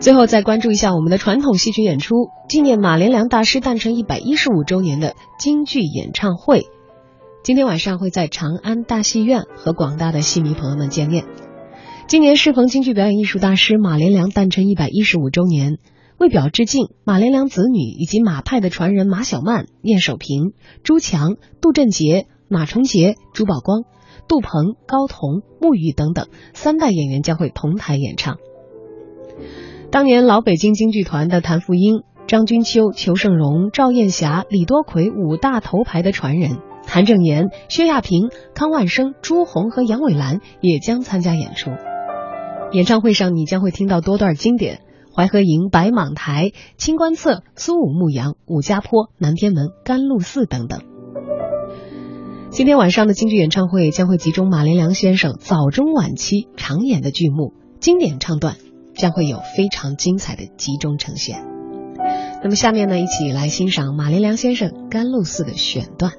最后再关注一下我们的传统戏曲演出，纪念马连良大师诞辰一百一十五周年的京剧演唱会，今天晚上会在长安大戏院和广大的戏迷朋友们见面。今年适逢京剧表演艺术大师马连良诞辰一百一十五周年，为表致敬，马连良子女以及马派的传人马小曼、聂守平、朱强、杜振杰、马崇杰、朱宝光、杜鹏、高彤、穆玉等等三代演员将会同台演唱。当年老北京京剧团的谭富英、张君秋、裘盛戎、赵艳霞、李多奎五大头牌的传人，谭正岩、薛亚平、康万生、朱红和杨伟兰也将参加演出。演唱会上，你将会听到多段经典：淮河营、白蟒台、清官侧、苏武牧羊、武家坡、南天门、甘露寺等等。今天晚上的京剧演唱会将会集中马连良先生早中晚期常演的剧目、经典唱段。将会有非常精彩的集中呈现。那么下面呢，一起来欣赏马连良先生《甘露寺》的选段。